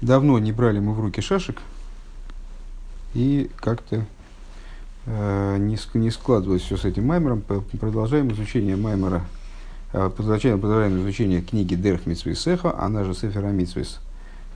Давно не брали мы в руки шашек, и как-то э, не, не складывалось все с этим маймером. Продолжаем изучение маймера, э, продолжаем, продолжаем изучение книги Дерх Митсвейсеха, она же Сефера Митсвейс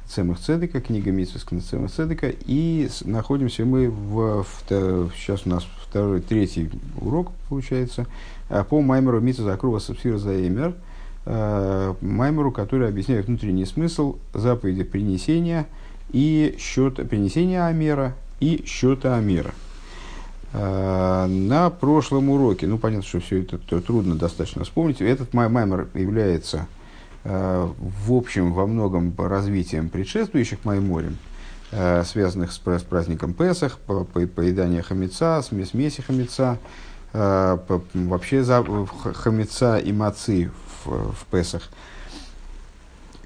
Цемах Цедека, книга Митсвейс Цемах Цедека, и находимся мы в, в, сейчас у нас второй, третий урок получается, э, по маймеру Митсвейс Акрува Сапсира Заэмер – э, Маймеру, который объясняет внутренний смысл заповеди принесения и счета принесения Амера и счета Амера. Э, на прошлом уроке, ну понятно, что все это трудно достаточно вспомнить, этот маймер является э, в общем во многом развитием предшествующих майморем, э, связанных с, праздником Песах, по, по, поедание хамеца, смеси хамеца, вообще хамеца и мацы в, в Песах.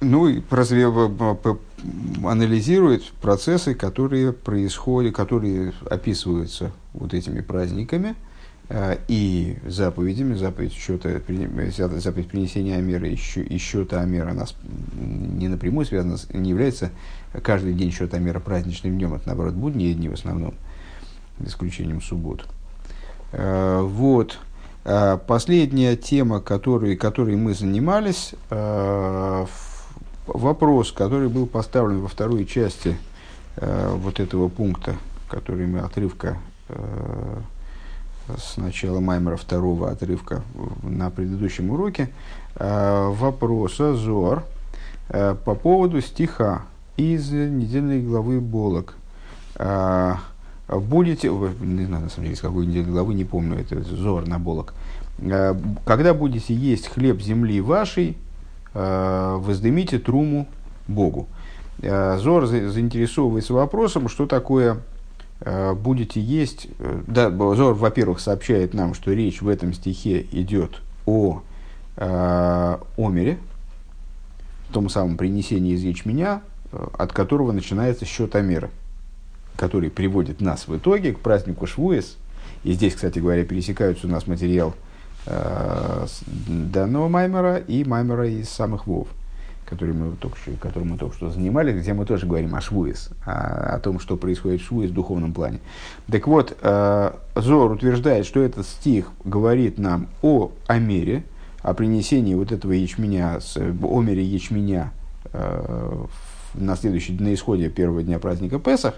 Ну и разве, анализирует процессы, которые происходят, которые описываются вот этими праздниками э, и заповедями, заповедь счета, заповедь принесения Амера и, и счета Амера, она не напрямую связана, не является каждый день счета Амера праздничным днем, это наоборот будние дни в основном, исключением суббот. Э, вот. Э, последняя тема, которой, которой мы занимались, э, вопрос, который был поставлен во второй части э, вот этого пункта, который мы отрывка с начала Маймера второго отрывка на предыдущем уроке, вопрос Азор по поводу стиха из недельной главы Болок будете, не знаю, на самом деле, с какой недели главы, не помню, это Зор на Болок, э, когда будете есть хлеб земли вашей, э, воздымите труму Богу. Э, Зор заинтересовывается вопросом, что такое будете есть. Да, Зор, во-первых, сообщает нам, что речь в этом стихе идет о омере, том самом принесении из ячменя, от которого начинается счет омера который приводит нас в итоге к празднику Швуэс. И здесь, кстати говоря, пересекаются у нас материал э, данного Маймера и Маймера из самых Вов, который мы только что, которым мы только что занимались, где мы тоже говорим о Швуэс, о, о том, что происходит в Швуэс в духовном плане. Так вот, э, Зор утверждает, что этот стих говорит нам о Амере, о принесении вот этого ячменя, с, о мере ячменя э, на следующий, на исходе первого дня праздника Песах,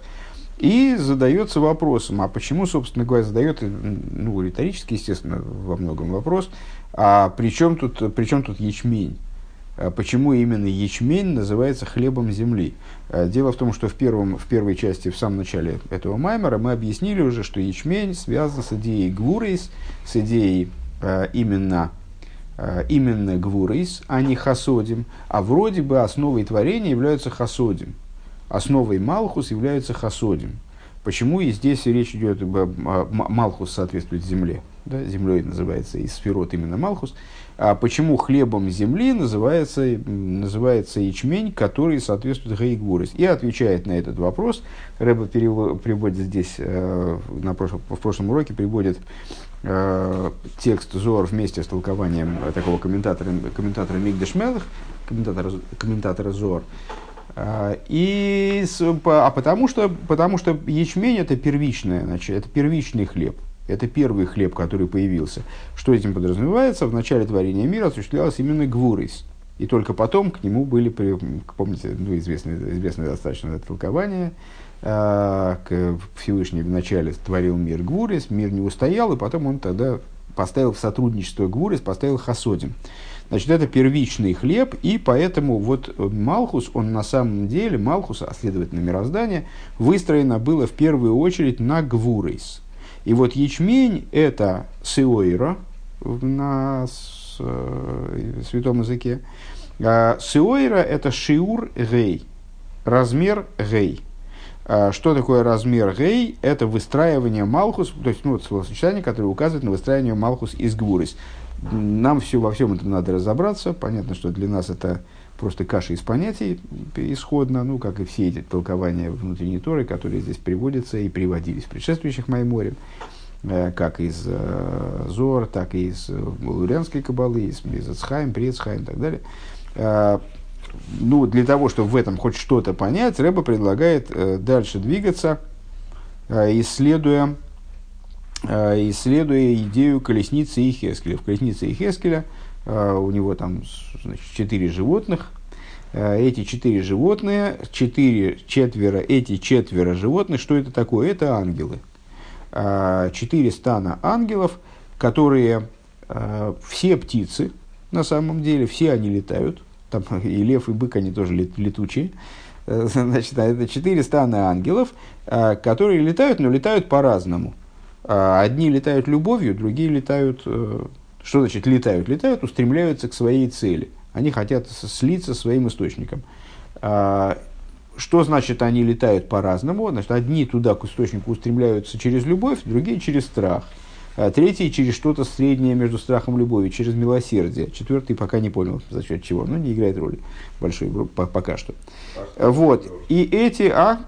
и задается вопросом, а почему, собственно говоря, задает, ну, риторически, естественно, во многом вопрос, а при чем тут, при чем тут ячмень? А почему именно ячмень называется хлебом земли? А дело в том, что в, первом, в первой части, в самом начале этого маймера, мы объяснили уже, что ячмень связан с идеей гвурейс, с идеей а, именно, именно гвурейс, а не хасодим. А вроде бы основой творения являются хасодим – основой Малхус является Хасодим. Почему и здесь речь идет, Малхус соответствует земле, да, землей называется и сферот именно Малхус, а почему хлебом земли называется, называется ячмень, который соответствует Гаигвурис. И отвечает на этот вопрос, Рэба приводит здесь, э, на прошлом, в прошлом уроке приводит э, текст Зор вместе с толкованием такого комментатора, комментатора Мигдеш Мелых, комментатора, комментатора Зор, и, а потому что, потому что ячмень это первичное, значит, это первичный хлеб. Это первый хлеб, который появился. Что этим подразумевается? В начале творения мира осуществлялось именно гвурис. И только потом к нему были, помните, ну, известное, известное достаточно это толкование, э, Всевышний вначале творил мир Гвурис, мир не устоял, и потом он тогда поставил в сотрудничество Гвурис, поставил Хасодим. Значит, это первичный хлеб, и поэтому вот э, Малхус, он на самом деле, Малхус, а следовательно мироздание, выстроено было в первую очередь на Гвурейс. И вот ячмень – это сиойра на э, святом языке. А сиойра – это шиур гей, размер гей. А что такое размер гей? Это выстраивание Малхус, то есть ну, вот словосочетание, которое указывает на выстраивание Малхус из Гвурис. Нам все, во всем этом надо разобраться. Понятно, что для нас это просто каша из понятий исходно, ну, как и все эти толкования внутренней Торы, которые здесь приводятся и приводились в предшествующих Майморе, э, как из э, Зор, так и из э, Лурянской Кабалы, из, Ацхайм, Прецхайм и так далее. Ну, для того, чтобы в этом хоть что-то понять, Рэба предлагает дальше двигаться, исследуя, исследуя идею колесницы и Хескеля. В колеснице и Хескеля у него там значит, четыре животных. Эти четыре животные, четыре, четверо, эти четверо животных, что это такое? Это ангелы. Четыре стана ангелов, которые все птицы, на самом деле, все они летают, там и лев, и бык, они тоже лет, летучие. Э, значит, это четыре стана ангелов, э, которые летают, но летают по-разному. Э, одни летают любовью, другие летают... Что значит летают? Летают, устремляются к своей цели. Они хотят слиться со своим источником. Что значит они летают по-разному? Значит, одни туда к источнику устремляются через любовь, другие через страх. А третий через что-то среднее между страхом и любовью, через милосердие. Четвертый пока не понял, за счет чего. Ну, не играет роли большой пока что. А вот. И эти, а?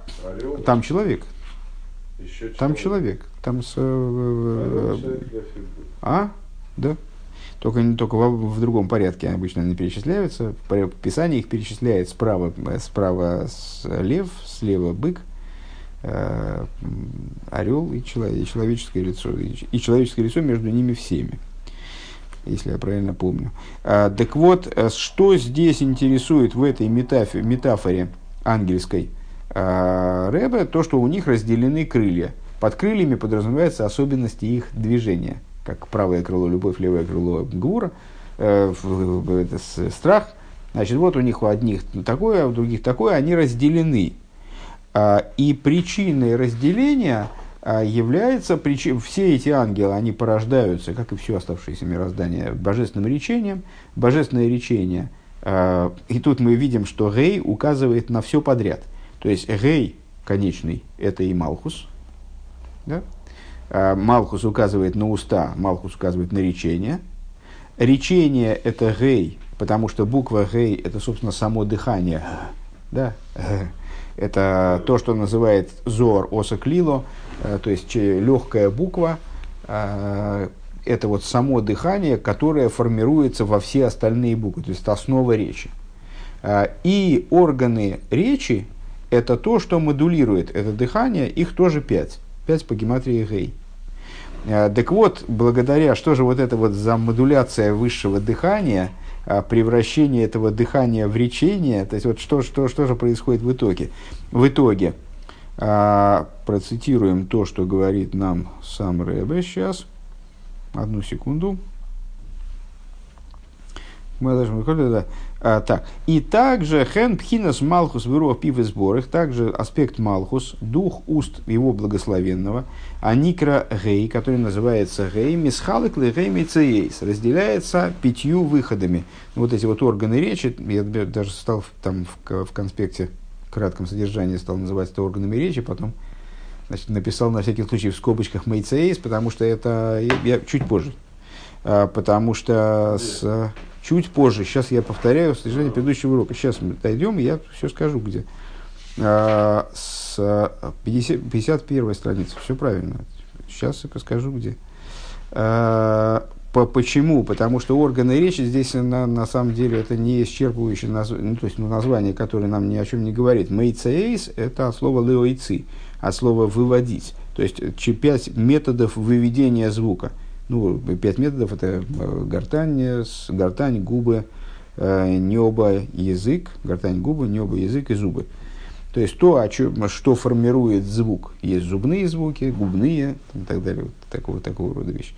Там человек. Еще там человек. Там с... Э, а? Да. Только, только в, в другом порядке обычно они перечисляются. В Писании их перечисляет справа, справа лев, слева бык, Э, орел и, человек, и человеческое лицо, и человеческое лицо между ними всеми, если я правильно помню. А, так вот, э, что здесь интересует в этой метафоре, метафоре ангельской Рэбе, то, что у них разделены крылья. Под крыльями подразумеваются особенности их движения, как правое крыло любовь, левое крыло гура, э, это страх. Значит, вот у них у одних такое, а у других такое, они разделены. А, и причиной разделения а, является, причи... все эти ангелы, они порождаются, как и все оставшееся мироздание, божественным речением. Божественное речение, а, и тут мы видим, что Гей указывает на все подряд. То есть Гей конечный – это и Малхус. Да? Малхус указывает на уста, Малхус указывает на речение. Речение – это Гей, потому что буква Гей – это, собственно, само дыхание. Да? Это то, что называет зор осоклило, э, то есть легкая буква, э, это вот само дыхание, которое формируется во все остальные буквы, то есть это основа речи. Э, и органы речи – это то, что модулирует это дыхание, их тоже пять. Пять по гематрии Гей. Так вот, благодаря, что же вот это вот за модуляция высшего дыхания – а, превращение этого дыхания в речение, то есть вот что, что, что же происходит в итоге? В итоге, а, процитируем то, что говорит нам сам Рэбе сейчас. Одну секунду. А, так. И также хен пхинас малхус вырох пив сборах, также аспект малхус, дух уст его благословенного, а никра гей, который называется гей, мисхалык гей мицеейс, разделяется пятью выходами. Вот эти вот органы речи, я даже стал там в, в конспекте кратком содержании стал называть это органами речи, потом значит, написал на всякий случай в скобочках мейцеис, потому что это я, я чуть позже. А, потому что с, чуть позже, сейчас я повторяю содержание предыдущего урока. Сейчас мы дойдем, я все скажу, где. А, с 50, 51 страницы, все правильно. Сейчас я подскажу, где. А, по, почему? Потому что органы речи здесь на, на самом деле это не исчерпывающее название, ну, то есть ну, название, которое нам ни о чем не говорит. Мейцеис – это от слова леойци, от слова выводить. То есть пять методов выведения звука – ну, пять методов это э, гортань, гортань, губы, э, небо, язык, гортань, губы, небо, язык и зубы. То есть то, о чем, что формирует звук. Есть зубные звуки, губные и так далее. Вот такого, такого рода вещи.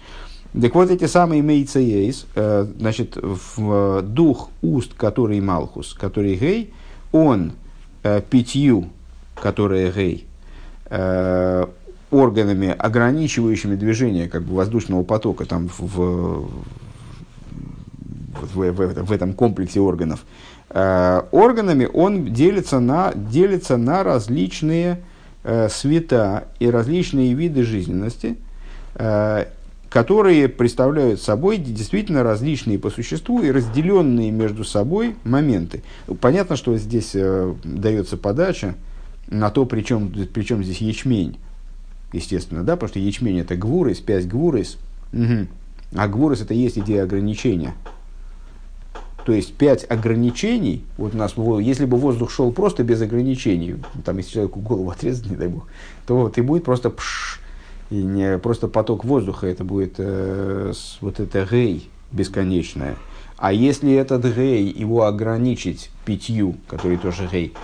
Так вот, эти самые мейцеейс, э, значит, в дух уст, который Малхус, который Гей, он пятью, которые Гей, органами, ограничивающими движение как бы, воздушного потока там, в, в, в, в, этом комплексе органов, э, органами он делится на, делится на различные э, света и различные виды жизненности, э, которые представляют собой действительно различные по существу и разделенные между собой моменты. Понятно, что здесь э, дается подача на то, при чем, при чем здесь ячмень естественно, да, потому что ячмень это гвурис, пять гвурис, угу. а гвурис это есть идея ограничения. То есть пять ограничений, вот у нас, если бы воздух шел просто без ограничений, там, если человеку голову отрезать, не дай бог, то вот и будет просто пш, и не просто поток воздуха, это будет э, вот это гей бесконечное. А если этот гей, его ограничить пятью, который тоже гей,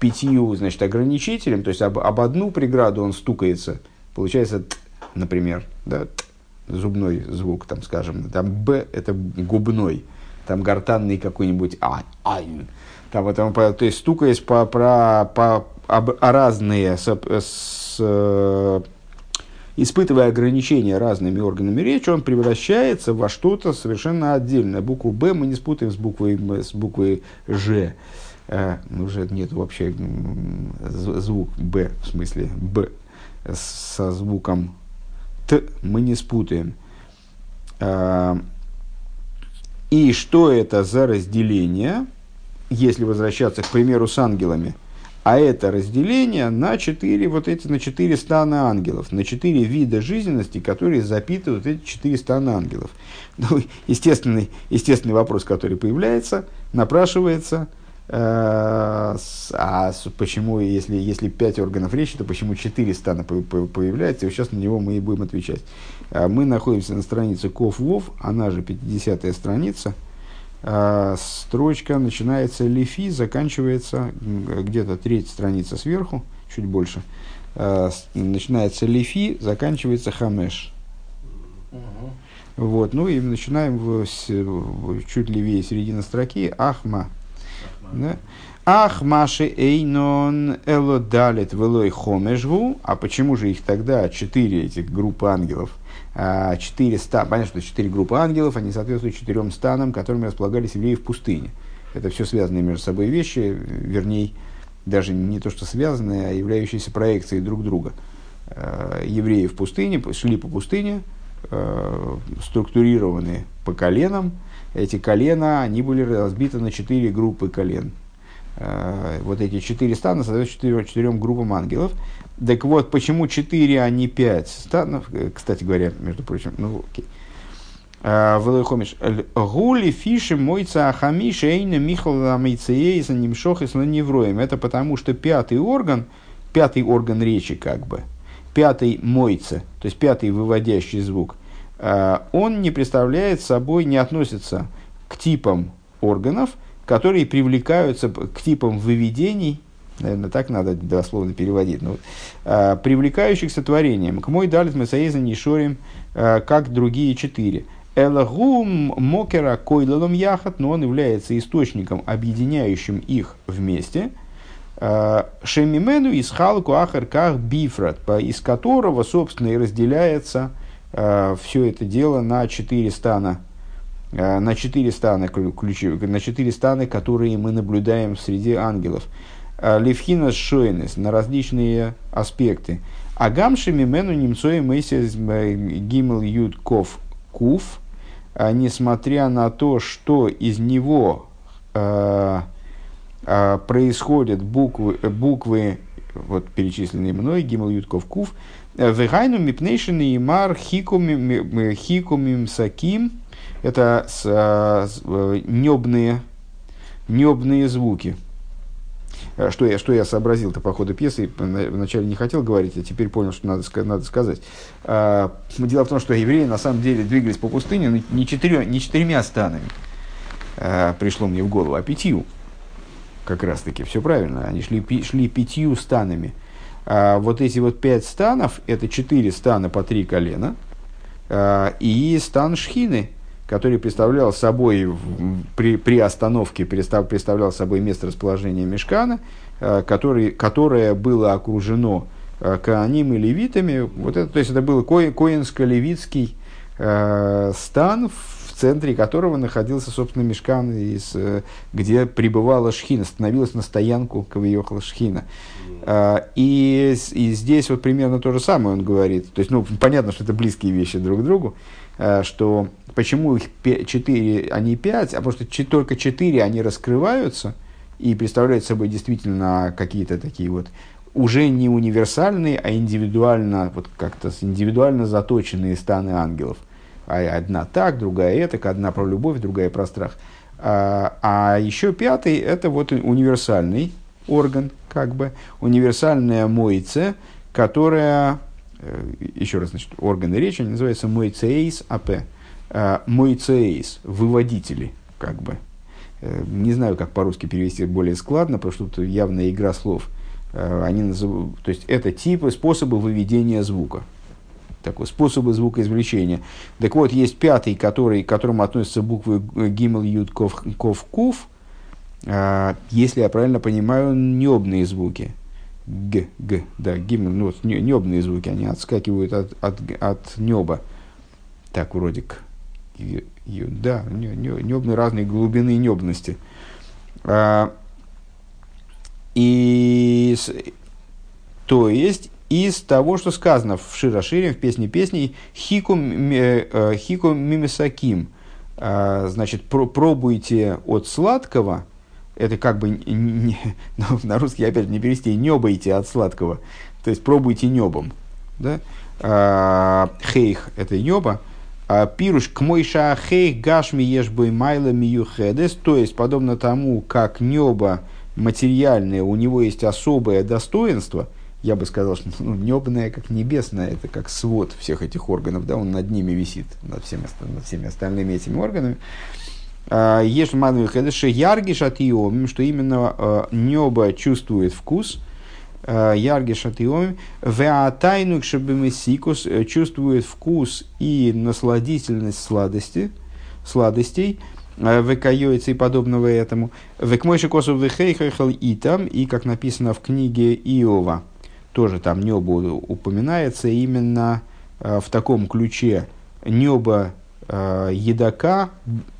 пятью, значит, ограничителем, то есть об, об одну преграду он стукается, получается, т, например, да, т, зубной звук, там, скажем, там б это губной, там гортанный какой-нибудь а, айн, там, вот, там, то есть стукаясь по, про, по, об, разные с, с, испытывая ограничения разными органами речи, он превращается во что-то совершенно отдельное. Букву «Б» мы не спутаем с буквой, с буквой «Ж». Э, уже нет вообще звук «Б», в смысле «Б» со звуком «Т» мы не спутаем. Э, и что это за разделение, если возвращаться, к примеру, с ангелами – а это разделение на четыре, вот эти, на четыре стана ангелов, на четыре вида жизненности, которые запитывают эти четыре стана ангелов. Ну, естественный, естественный вопрос, который появляется, напрашивается, а почему, если, если пять органов речи, то почему четыре стана появляются? И сейчас на него мы и будем отвечать. Э, мы находимся на странице Ков Вов, она же 50-я страница – а, строчка начинается лифи, заканчивается где-то третья страница сверху, чуть больше. Начинается лифи, заканчивается хамеш. Вот, ну и начинаем в, в, чуть левее середины строки Ахма. Да? Ахмаши эйнон элодалит велой хомешву. А почему же их тогда четыре этих группы ангелов – а, четыре стана, понятно, что четыре группы ангелов, они соответствуют четырем станам, которыми располагались евреи в пустыне. Это все связанные между собой вещи, вернее, даже не то, что связанные, а являющиеся проекцией друг друга. А, евреи в пустыне, шли по пустыне, а, структурированные по коленам. Эти колена, они были разбиты на четыре группы колен. Вот эти четыре стана соответствуют четырем группам ангелов. Так вот, почему 4, а не 5 станов? Э, кстати говоря, между прочим, ну окей. А, Велойхомиш. Гули фиши мойца ахами шейна михала мейцеейса нимшох и невроем. Это потому, что пятый орган, пятый орган речи как бы, пятый мойца, то есть пятый выводящий звук, он не представляет собой, не относится к типам органов, которые привлекаются к типам выведений наверное, так надо дословно переводить, но, э, привлекающих сотворением, к мой далит месаиза нишорим, э, как другие четыре. Элагум мокера койлалом яхат, но он является источником, объединяющим их вместе. Шемимену из халку ахарках бифрат, из которого, собственно, и разделяется э, все это дело на четыре стана, э, на четыре стана, ключи, на четыре стана, которые мы наблюдаем среди ангелов. Э, Левхина Шойнес на различные аспекты. Агамши мимену немцои мейсис э, гимл юд ков куф, э, несмотря на то, что из него э, э, происходят буквы, буквы вот перечисленные мной, гимл юд ков куф, вегайну мипнейшин и мар хикумим саким, это с, с, небные, небные звуки – Э, что я, что я сообразил-то по ходу пьесы, вначале не хотел говорить, а теперь понял, что надо, надо сказать. А, дело в том, что евреи на самом деле двигались по пустыне не, четырё, не четырьмя станами, а, пришло мне в голову, а пятью. Как раз таки, все правильно, они шли, шли пятью станами. А, вот эти вот пять станов, это четыре стана по три колена, а, и стан Шхины – который представлял собой при, при остановке представ, представлял собой место расположения мешкана, э, который, которое было окружено кааним и левитами. Вот это, то есть это был ко, коинско-левитский стан, центре которого находился, собственно, мешкан, из, э, где пребывала шхина, становилась на стоянку Кавиохала шхина. Э, и, и здесь вот примерно то же самое он говорит. То есть, ну, понятно, что это близкие вещи друг к другу. Э, что почему их 4, а не 5, а просто только 4 они раскрываются и представляют собой действительно какие-то такие вот уже не универсальные, а индивидуально, вот как-то индивидуально заточенные станы ангелов. А одна так, другая это, одна про любовь, другая про страх. А, а еще пятый – это вот универсальный орган, как бы, универсальная мойце, которая, э, еще раз, значит, органы речи, они называются мойцеис АП. А, мойцеис – выводители, как бы. Э, не знаю, как по-русски перевести более складно, потому что тут явная игра слов. Э, они называют, то есть это типы, способы выведения звука такой способы звукоизвлечения. Так вот, есть пятый, который, к которому относятся буквы Гимл, Юд, Ков, Ков, Кув. А, если я правильно понимаю, небные звуки. Г, Г, да, Гимл, ну, вот, небные звуки, они отскакивают от, от, от неба. Так, вроде к, ю, да, небные разные глубины небности. А, и то есть из того, что сказано в Широшире, в песне песней, хику, э, хику мимисаким, а, значит, про, пробуйте от сладкого, это как бы, не, ну, на русский опять не перевести, небайте от сладкого, то есть пробуйте небом, да? А, хейх – это небо, а пируш к мойша хейх гашми ешбой майла миюхедес, то есть подобно тому, как небо материальное, у него есть особое достоинство – я бы сказал, что ну, небное, как небесное, это как свод всех этих органов, да, он над ними висит, над всеми, над всеми остальными этими органами. А, Ешь ману хедеше яргиш от что именно а, небо чувствует вкус, а, яргиш от иомим, веатайну кшебемесикус э, чувствует вкус и насладительность сладости, сладостей, векайойцы и подобного этому. Векмойши косу вехейхайхал и там, и как написано в книге Иова – тоже там небо упоминается именно э, в таком ключе. Небо э, едока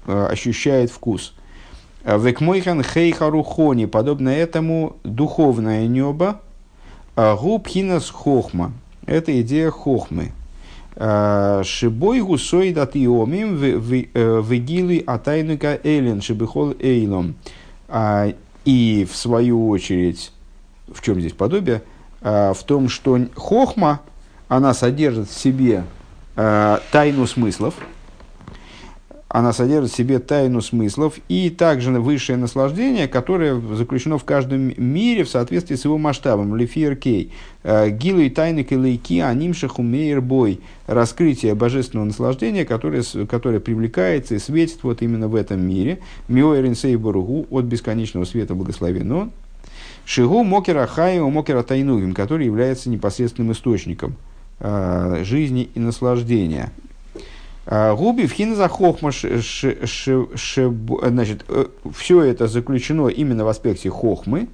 э, ощущает вкус. Векмойхан хейхарухони, подобно этому духовное небо, губхинас хохма. Это идея хохмы. Шибой гусой датиомим вегилы атайнука элен шибихол эйлом. И в свою очередь, в чем здесь подобие – в том, что хохма, она содержит в себе э, тайну смыслов, она содержит в себе тайну смыслов и также высшее наслаждение, которое заключено в каждом мире в соответствии с его масштабом. Лефир Кей. Э, Гилу и тайны килейки анимшаху мейер бой. Раскрытие божественного наслаждения, которое, которое привлекается и светит вот именно в этом мире. Миоэрин сейборугу от бесконечного света благословен Шигу Мокера Хаио Мокера Тайнугим, который является непосредственным источником э, жизни и наслаждения. А, Губи в хинза хохма, значит, э, все это заключено именно в аспекте хохмы,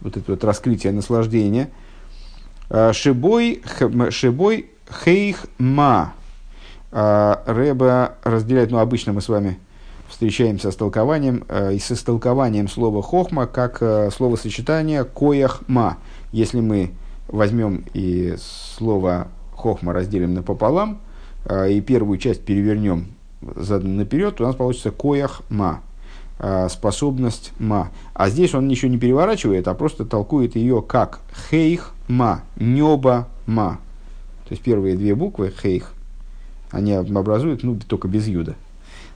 вот это вот раскрытие наслаждения. А, шибой, шибой хейх ма. Рэба разделяет, ну, обычно мы с вами встречаемся с толкованием э, и с истолкованием слова хохма как э, словосочетание кояхма. Если мы возьмем и слово хохма разделим напополам э, и первую часть перевернем задом наперед, то у нас получится кояхма, э, способность ма. А здесь он ничего не переворачивает, а просто толкует ее как хейх ма, небо ма. То есть первые две буквы хейх, они образуют, ну, только без юда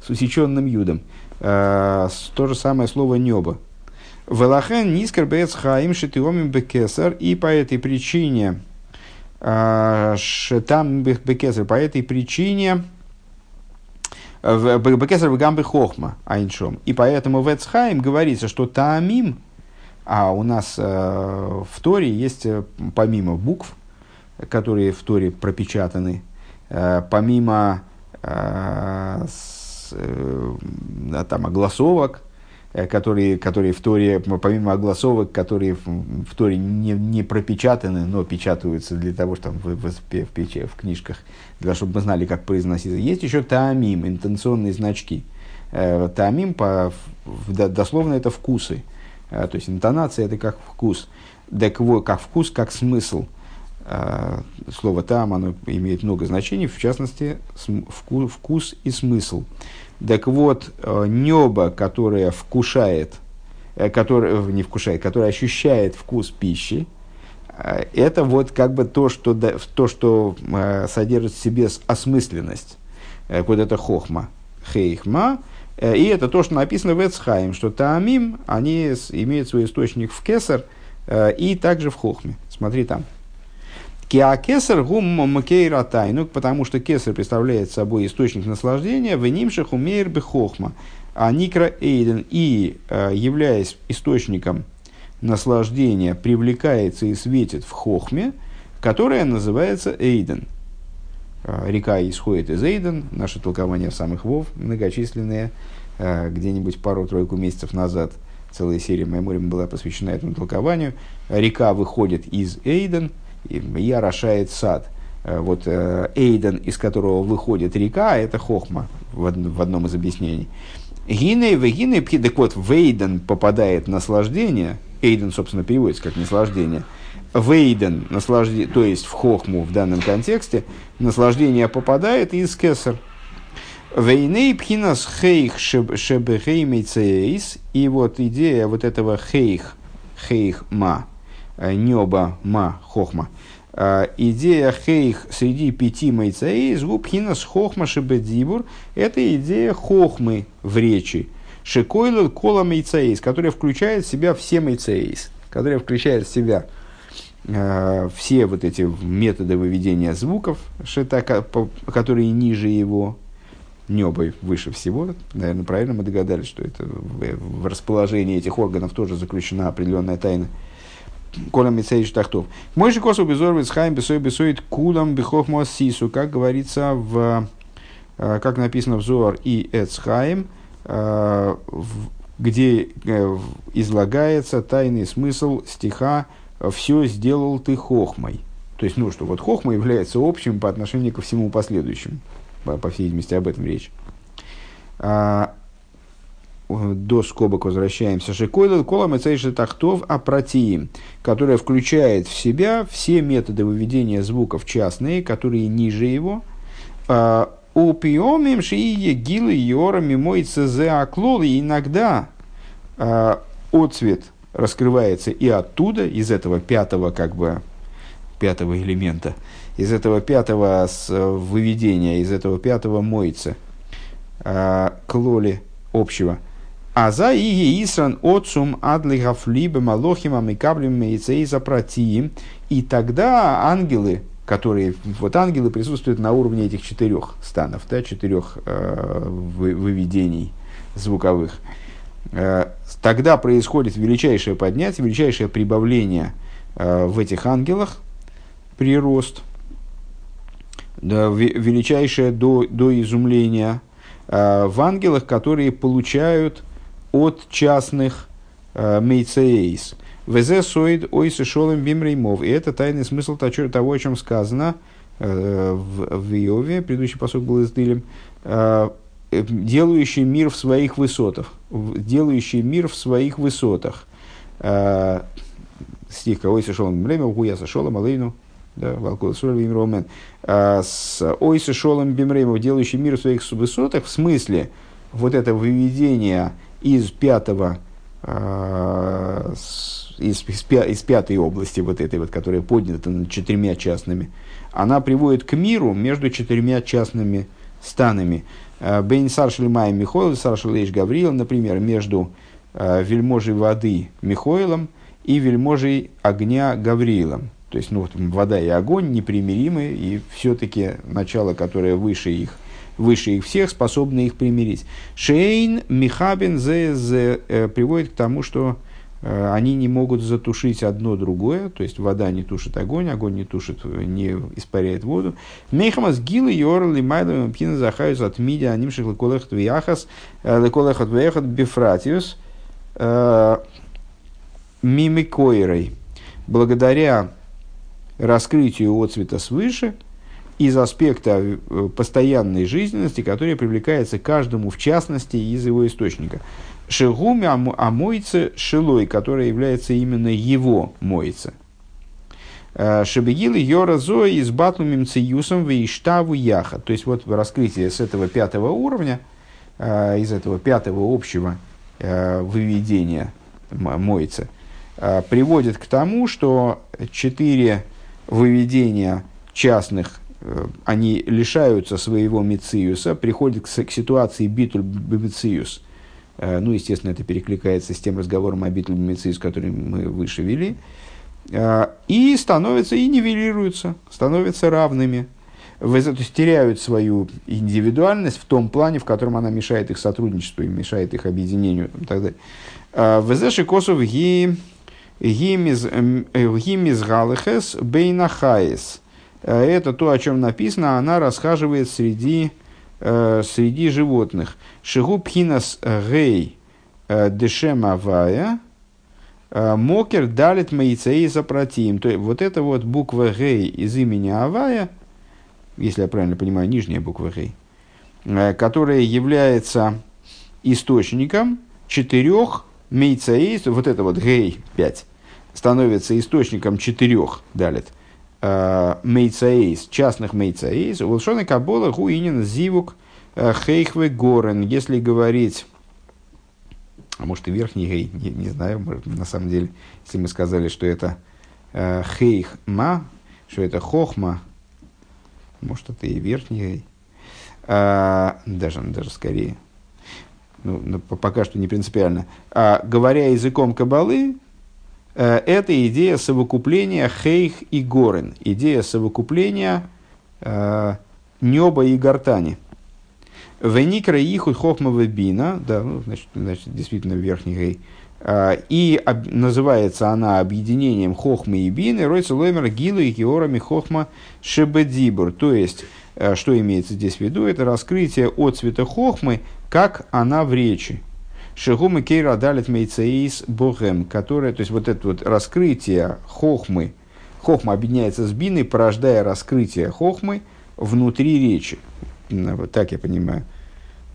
с усеченным юдом. Э, то же самое слово небо. Велахен нискер бец хаим шитиомим бекесар. И по этой причине, э, там бекесар, по этой причине, Бекесар в гамбе хохма айншом. И поэтому в Эцхайм говорится, что таамим, а у нас э, в Торе есть помимо букв, которые в Торе пропечатаны, помимо там, огласовок, э, которые, которые в Торе, помимо огласовок, которые в, Торе не, не пропечатаны, но печатаются для того, чтобы в, в, в, в, книжках, для того, чтобы мы знали, как произноситься. Есть еще таамим, интенционные значки. Э, таамим, по, дословно, это вкусы. Э, то есть, интонация – это как вкус. Так вот, как вкус, как смысл. Слово «там» оно имеет много значений, в частности, вкус и смысл. Так вот, э, небо, которое вкушает, э, которое, не вкушает, которое ощущает вкус пищи, э, это вот как бы то, что, то, что содержит в себе осмысленность. Вот это хохма. Хейхма, И это то, что написано в Эцхайм, что Таамим, они имеют свой источник в Кесар и также в Хохме. Смотри там. Киакесар гум макейра тайну, потому что кесар представляет собой источник наслаждения, в нимших умеер бехохма, а никра эйден и, являясь источником наслаждения, привлекается и светит в хохме, которая называется эйден. Река исходит из Эйден, наше толкование самых вов многочисленные, где-нибудь пару-тройку месяцев назад целая серия Майморим была посвящена этому толкованию. Река выходит из Эйден – и орошает сад. Э, вот э, Эйден, из которого выходит река, это Хохма в, одном из объяснений. Гиней, вегиней, так вот, в Эйден попадает наслаждение, Эйден, собственно, переводится как наслаждение, в Эйден, наслаждение, то есть в Хохму в данном контексте, наслаждение попадает из Кесар. Вейней пхинас хейх шебехеймейцейс, и вот идея вот этого хейх, хейх ма, Э, неба ма хохма. Э, идея хейх среди пяти майцаей згубхина с хохма шебедзибур – это идея хохмы в речи. Шекойлу кола майцаейс, которая включает в себя все майцаейс, которая включает в себя э, все вот эти методы выведения звуков, шета, которые ниже его, небо выше всего. Наверное, правильно мы догадались, что это в расположении этих органов тоже заключена определенная тайна. Кола Мицейш Тахтов. Мой же косу безорвит схайм бесой бесоит кулам бихох сису, как говорится в, как написано в Зор и Эцхайм, где излагается тайный смысл стиха «все сделал ты хохмой». То есть, ну, что вот хохма является общим по отношению ко всему последующему. По, по всей видимости, об этом речь. А, до скобок возвращаемся, Шикойлел колом и тахтов апратиим, которая включает в себя все методы выведения звуков частные, которые ниже его. А, Упиомим шиие гилы йорами мой цз аклол, и иногда а, отцвет раскрывается и оттуда, из этого пятого, как бы, пятого элемента, из этого пятого выведения, из этого пятого мойца, клоли общего – а за иги Исран отцум адлихав либо малохим амикаблем мейцей запратиим. И тогда ангелы, которые, вот ангелы присутствуют на уровне этих четырех станов, да, четырех э, выведений звуковых. Э, тогда происходит величайшее поднятие, величайшее прибавление э, в этих ангелах, прирост, да, величайшее до, до изумления э, в ангелах, которые получают от частных э, мейцеейс. Везе соид ойсы шолем бимреймов. И это тайный смысл того, о чем сказано э, в, в Иове, предыдущий посок был издылем, э, делающий мир в своих высотах. Делающий мир в своих высотах. Э, стих «Ойсы шолем бимреймов, гуя сошолем алейну». Да, Валкул Сурвим Ромен. Э, с Ойсы шолем бимреймов, делающий мир в своих высотах, в смысле вот это выведение из пятого, э, из, из, из пятой области, вот этой вот, которая поднята над четырьмя частными, она приводит к миру между четырьмя частными станами. Э, Бейн Саршельмай Михоил, Саршелейш Гавриил, например, между э, вельможей воды Михоилом и вельможей огня Гавриилом. То есть, ну, вода и огонь непримиримы, и все-таки начало, которое выше их, выше их всех, способны их примирить. Шейн Михабин зе э, приводит к тому, что э, они не могут затушить одно другое, то есть вода не тушит огонь, огонь не тушит, не испаряет воду. Мейхамас гилы йорли майлами пина захаюс от мидя анимших леколехат вияхас э, леколехат вияхат бифратиус мимикойрой. Благодаря раскрытию отцвета свыше, из аспекта э, постоянной жизненности, которая привлекается каждому в частности из его источника. Шигуми амойце шилой, которая является именно его мойце. Э, Шебегилы Йора Зои из Батлумим Циюсом Вейштаву Яха. То есть вот раскрытие с этого пятого уровня, э, из этого пятого общего выведения мойца, приводит к тому, что четыре выведения частных они лишаются своего мициуса, приходят к, к ситуации битуль мициус. Ну, естественно, это перекликается с тем разговором о битуль мициус, который мы выше вели. И становятся, и нивелируются, становятся равными. То есть теряют свою индивидуальность в том плане, в котором она мешает их сотрудничеству и мешает их объединению и так далее. Везеши косов ги гимиз галихес бейнахаес. Это то, о чем написано, она расхаживает среди, среди животных. Шигу пхинас гей дешемавая, мокер далит маицей запротим. То есть вот эта вот буква гей из имени Авая, если я правильно понимаю, нижняя буква гей, которая является источником четырех мейцаэйс, вот это вот гей 5, становится источником четырех, далит, э, мейцаэйс, частных мейцаэйс, волшоны кабола гуинин зивук э, хейхве горен, если говорить а может и верхний гей, не, не знаю, может, на самом деле, если мы сказали, что это э, хейх ма, что это хохма, может это и верхний гей, э, даже, даже скорее. Ну, ну пока что не принципиально, а, говоря языком кабалы, э, это идея совокупления хейх и горен, идея совокупления э, неба и гортани. Веникра ихут хохмова бина, да, ну, значит, значит, действительно верхний гей, а, и об, называется она объединением хохмы и бины, ройца лоймер гилу и георами хохма шебедибур, то есть, э, что имеется здесь в виду, это раскрытие от цвета хохмы как она в речи. Шигумы кейра далит мейцеис богем, которая, то есть вот это вот раскрытие хохмы, хохма объединяется с биной, порождая раскрытие хохмы внутри речи. Ну, вот так я понимаю.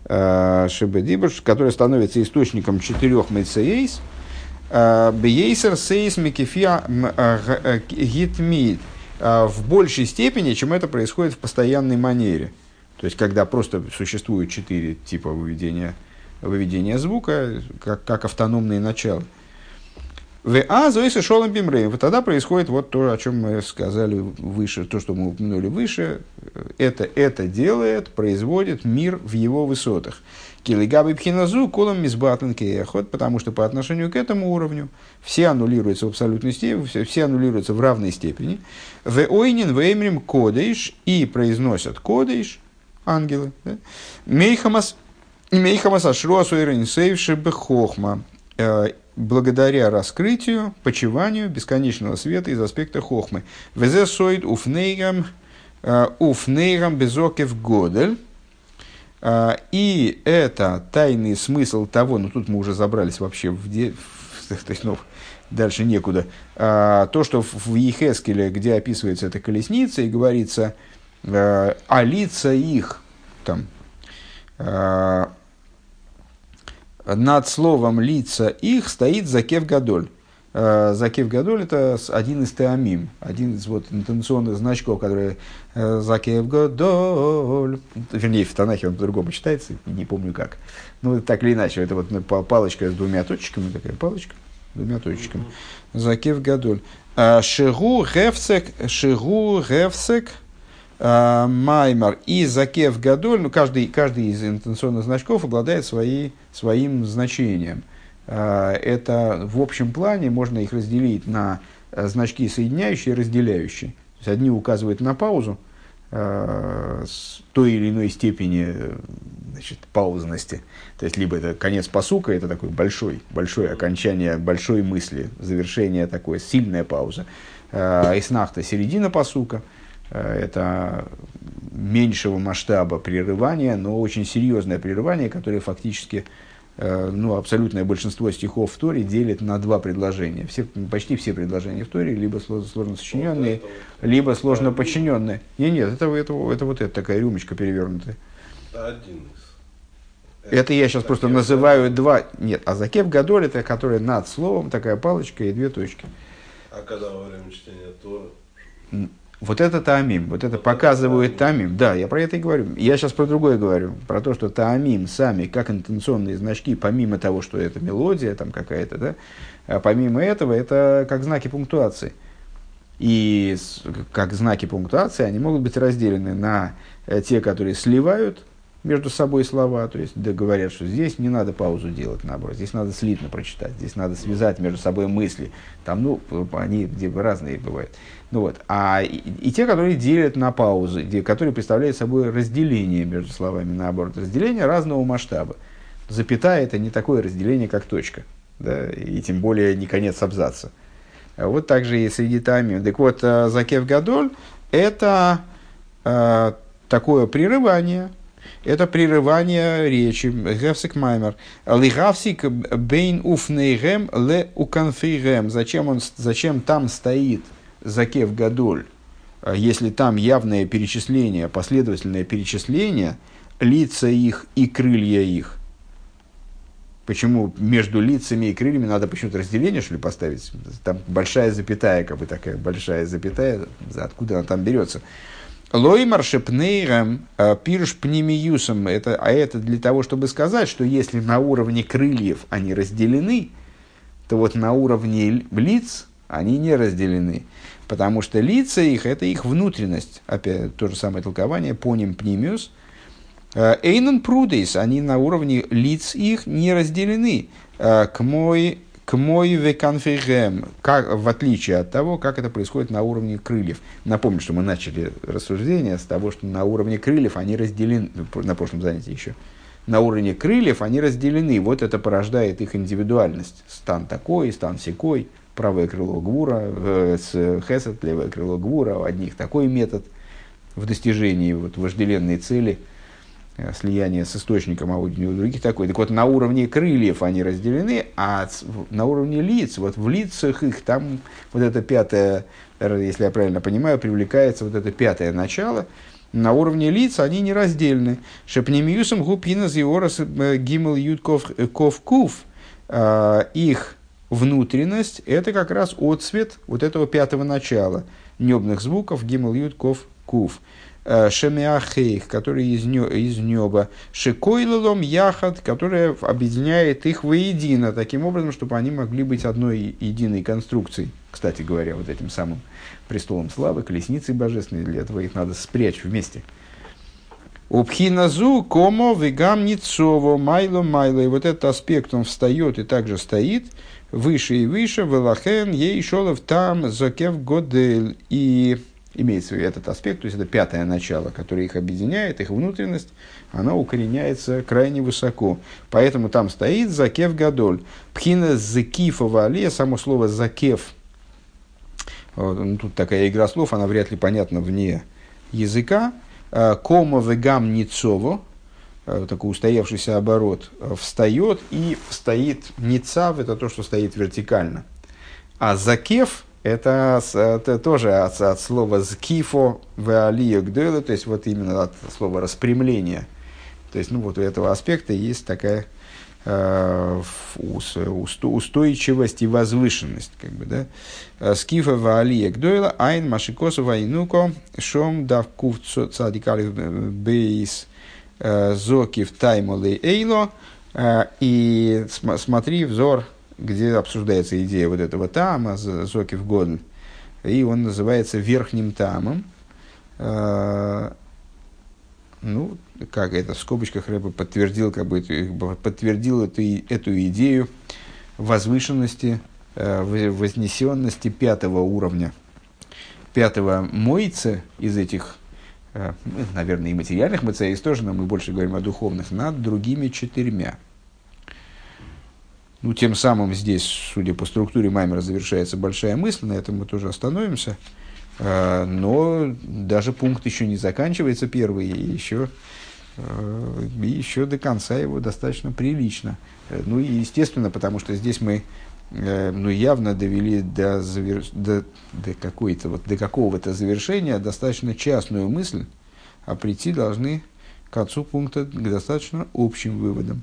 А, Шебедибуш, который становится источником четырех мейцеис, а, Бейсер сейс микефия а, гитмид в большей степени, чем это происходит в постоянной манере. То есть, когда просто существует четыре типа выведения, выведения звука, как, как автономные начала. В А Зоиса Шолом Бимрейм. Тогда происходит вот то, о чем мы сказали выше, то, что мы упомянули выше. Это, это делает, производит мир в его высотах. כי לגבי בחינה זו, כולם מתבטלין כאחד, потому что по отношению к этому уровню все аннулируются в абсолютной степени, все, все аннулируются в равной степени. ועונין ואומרים קדוש и произносят קדוש, ангелы. Да? מחמת, מחמת השראת אור אין סוף שבחכמה. Э, благодаря раскрытию, почиванию бесконечного света из аспекта хохмы. Везе соид уфнейгам, э, уфнейгам безокев годель. Э, и это тайный смысл того, ну тут мы уже забрались вообще в, де, то есть, ну, дальше некуда. То, что в Ехескеле, где описывается эта колесница, и говорится, а лица их, там, над словом лица их стоит Закев Гадоль. Э, Закев Гадоль это один из теамим, один из вот интенционных значков, которые э, Закев Гадоль, вернее, в Танахе он по-другому читается, не помню как. Ну, так или иначе, это вот палочка с двумя точками, такая палочка, двумя точками. Закев Гадоль. Э, Шигу Гефсек, Шигу Гефсек, Э, Маймар и Закев Гадоль, ну, каждый, каждый из интенционных значков обладает свои, своим значением. Э, это в общем плане можно их разделить на э, значки соединяющие и разделяющие. То есть одни указывают на паузу с той или иной степени значит, паузности. То есть либо это конец посука, это такой большой, большое окончание большой мысли, завершение такое, сильная пауза. Иснахта середина посука – Э, это меньшего масштаба прерывания, но очень серьезное прерывание, которое фактически э, ну, абсолютное большинство стихов в Торе делит на два предложения. Все, почти все предложения в Торе либо сложно сочиненные, либо сложно подчиненные. Нет, нет, это, это, это вот эта такая рюмочка перевернутая. Один из. Это я сейчас просто называю два. Нет, а закеп гадоль это которая над словом, такая палочка и две точки. А когда во время чтения Тора? Вот это таамим, вот это показывает таамим. Да, я про это и говорю. Я сейчас про другое говорю. Про то, что таамим сами, как интенционные значки, помимо того, что это мелодия там какая-то, да, а помимо этого, это как знаки пунктуации. И как знаки пунктуации они могут быть разделены на те, которые сливают между собой слова, то есть да, говорят, что здесь не надо паузу делать, наоборот, здесь надо слитно прочитать, здесь надо связать между собой мысли. Там, ну, они где бы разные бывают. Ну, вот. А и, и те, которые делят на паузы, которые представляют собой разделение между словами, наоборот, разделение разного масштаба. Запятая – это не такое разделение, как точка, да, и тем более не конец абзаца. А вот также и среди тами. Так вот, э, Закев Гадоль – это э, такое прерывание, это прерывание речи, гевсик маймер. Лигавсик бейн уфнейгем ле уканфейгем. Зачем, он, зачем там стоит закев гадоль, а если там явное перечисление, последовательное перечисление, лица их и крылья их. Почему между лицами и крыльями надо почему-то разделение, что ли, поставить? Там большая запятая, как бы такая большая запятая, откуда она там берется. Лоймар шепнейрам а, пирш пнемиюсом. Это, а это для того, чтобы сказать, что если на уровне крыльев они разделены, то вот на уровне лиц они не разделены. Потому что лица их – это их внутренность. Опять то же самое толкование, поним пнимиус. А, Эйнон прудейс, они на уровне лиц их не разделены. А, к мой к мой веканфигем, как, в отличие от того, как это происходит на уровне крыльев. Напомню, что мы начали рассуждение с того, что на уровне крыльев они разделены, на прошлом занятии еще, на уровне крыльев они разделены. Вот это порождает их индивидуальность. Стан такой, стан секой, правое крыло гвура, э, с хесед, левое крыло гвура, у одних такой метод в достижении вот, вожделенной цели – Э, слияние с источником, а у других такой. Так вот, на уровне крыльев они разделены, а на уровне лиц, вот в лицах их там вот это пятое, если я правильно понимаю, привлекается вот это пятое начало, на уровне лиц они не раздельны. Шепнемиюсом гупина зиорас э, гимл ютков э, ков кув. Их внутренность – это как раз отцвет вот этого пятого начала небных звуков гимл ютков кув. Э, Шемиахейх, который из, из неба, Шекойлелом Яхат, которая объединяет их воедино, таким образом, чтобы они могли быть одной единой конструкцией. Кстати говоря, вот этим самым престолом славы, колесницей божественной, для этого их надо спрячь вместе. Убхиназу, комо, вегам, ницово, майло, майло. И вот этот аспект, он встает и также стоит выше и выше, велахен, ей шолов там, зокев годель. И имеется в виду этот аспект, то есть это пятое начало, которое их объединяет, их внутренность, она укореняется крайне высоко. Поэтому там стоит Закев Гадоль. Пхина Закифова Алия, само слово Закев, ну, тут такая игра слов, она вряд ли понятна вне языка. А, Кома вегам ницово, такой устоявшийся оборот, встает и стоит ницав, это то, что стоит вертикально. А закев это, это тоже от, от слова «скифо» в гдойла, то есть вот именно от слова «распрямление». То есть, ну, вот у этого аспекта есть такая э, устойчивость и возвышенность, как бы, да. «Э, Скифа в алия гдойла, айн машикосу вайнуко, шом дав кув цадикали бейс э, зокив таймолей эйло, э, и смотри взор где обсуждается идея вот этого тама, Зокив Годн, и он называется верхним тамом. А, ну, как это в скобочках Рэба подтвердил, как бы подтвердил эту, эту идею возвышенности, вознесенности пятого уровня, пятого мойца из этих, наверное, и материальных мацеис тоже, но мы больше говорим о духовных, над другими четырьмя – ну, тем самым здесь, судя по структуре Маймера, завершается большая мысль, на этом мы тоже остановимся. А, но даже пункт еще не заканчивается первый, и еще, а, и еще до конца его достаточно прилично. Ну и естественно, потому что здесь мы э, ну, явно довели до, завер... до, до, какой-то, вот, до какого-то завершения достаточно частную мысль, а прийти должны к концу пункта к достаточно общим выводам.